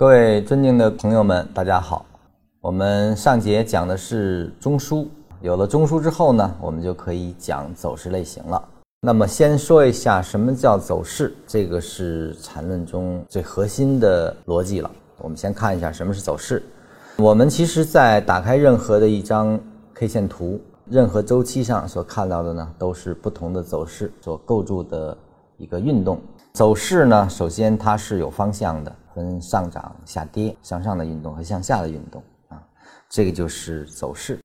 各位尊敬的朋友们，大家好。我们上节讲的是中枢，有了中枢之后呢，我们就可以讲走势类型了。那么先说一下什么叫走势，这个是缠论中最核心的逻辑了。我们先看一下什么是走势。我们其实，在打开任何的一张 K 线图，任何周期上所看到的呢，都是不同的走势所构筑的一个运动。走势呢，首先它是有方向的，分上涨、下跌、向上的运动和向下的运动啊，这个就是走势。